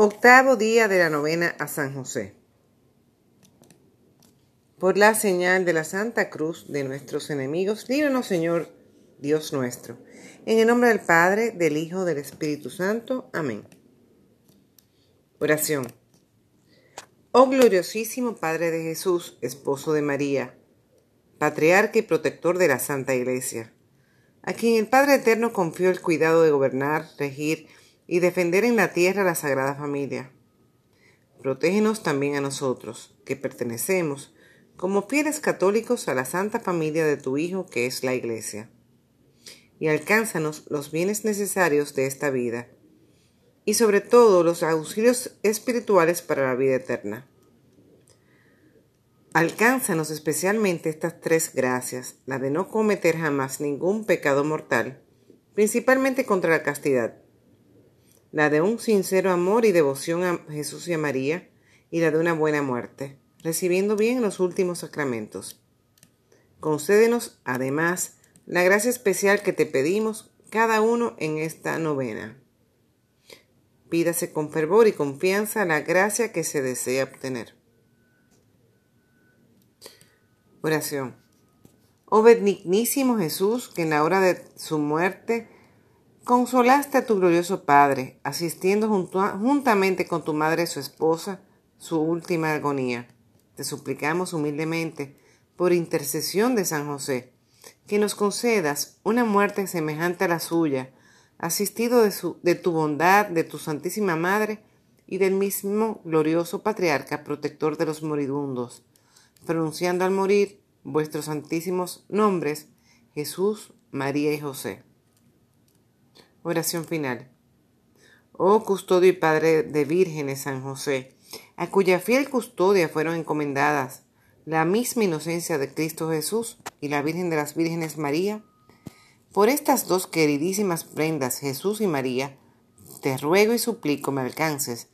Octavo día de la novena a San José. Por la señal de la Santa Cruz de nuestros enemigos, líbranos Señor Dios nuestro. En el nombre del Padre, del Hijo, del Espíritu Santo. Amén. Oración. Oh gloriosísimo Padre de Jesús, esposo de María, patriarca y protector de la Santa Iglesia, a quien el Padre Eterno confió el cuidado de gobernar, regir y defender en la tierra la Sagrada Familia. Protégenos también a nosotros, que pertenecemos, como fieles católicos, a la Santa Familia de tu Hijo, que es la Iglesia. Y alcánzanos los bienes necesarios de esta vida, y sobre todo los auxilios espirituales para la vida eterna. Alcánzanos especialmente estas tres gracias, la de no cometer jamás ningún pecado mortal, principalmente contra la castidad, la de un sincero amor y devoción a Jesús y a María, y la de una buena muerte, recibiendo bien los últimos sacramentos. Concédenos, además, la gracia especial que te pedimos cada uno en esta novena. Pídase con fervor y confianza la gracia que se desea obtener. Oración. Oh benignísimo Jesús, que en la hora de su muerte Consolaste a tu glorioso Padre, asistiendo juntamente con tu madre y su esposa su última agonía. Te suplicamos humildemente, por intercesión de San José, que nos concedas una muerte semejante a la suya, asistido de, de tu bondad, de tu Santísima Madre y del mismo glorioso Patriarca, protector de los moribundos, pronunciando al morir vuestros santísimos nombres, Jesús, María y José. Oración final. Oh custodio y Padre de vírgenes San José, a cuya fiel custodia fueron encomendadas la misma inocencia de Cristo Jesús y la Virgen de las Vírgenes María, por estas dos queridísimas prendas, Jesús y María, te ruego y suplico me alcances,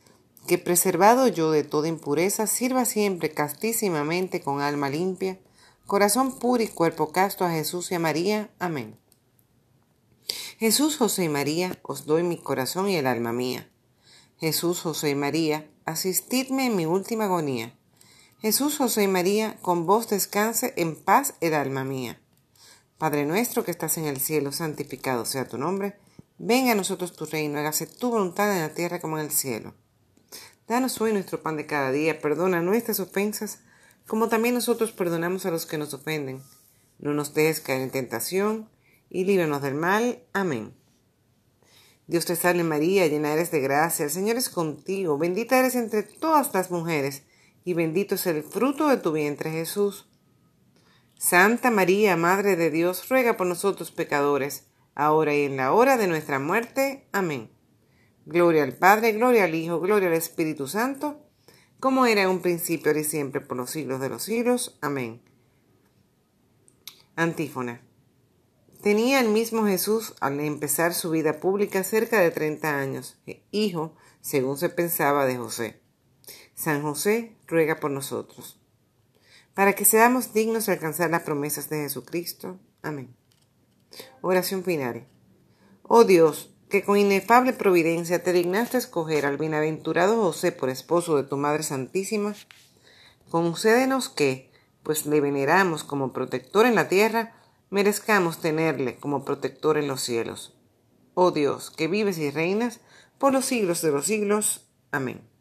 que preservado yo de toda impureza, sirva siempre castísimamente con alma limpia, corazón puro y cuerpo casto a Jesús y a María. Amén. Jesús, José y María, os doy mi corazón y el alma mía. Jesús, José y María, asistidme en mi última agonía. Jesús, José y María, con vos descanse en paz el alma mía. Padre nuestro que estás en el cielo, santificado sea tu nombre. Venga a nosotros tu reino, hágase tu voluntad en la tierra como en el cielo. Danos hoy nuestro pan de cada día, perdona nuestras ofensas, como también nosotros perdonamos a los que nos ofenden. No nos dejes caer en tentación y líbranos del mal. Amén. Dios te salve María, llena eres de gracia, el Señor es contigo, bendita eres entre todas las mujeres, y bendito es el fruto de tu vientre Jesús. Santa María, Madre de Dios, ruega por nosotros pecadores, ahora y en la hora de nuestra muerte. Amén. Gloria al Padre, gloria al Hijo, gloria al Espíritu Santo, como era en un principio, ahora y siempre, por los siglos de los siglos. Amén. Antífona. Tenía el mismo Jesús al empezar su vida pública cerca de 30 años, hijo, según se pensaba, de José. San José ruega por nosotros, para que seamos dignos de alcanzar las promesas de Jesucristo. Amén. Oración final. Oh Dios, que con inefable providencia te dignaste escoger al bienaventurado José por esposo de tu Madre Santísima, concédenos que, pues le veneramos como protector en la tierra, merezcamos tenerle como protector en los cielos. Oh Dios, que vives y reinas por los siglos de los siglos. Amén.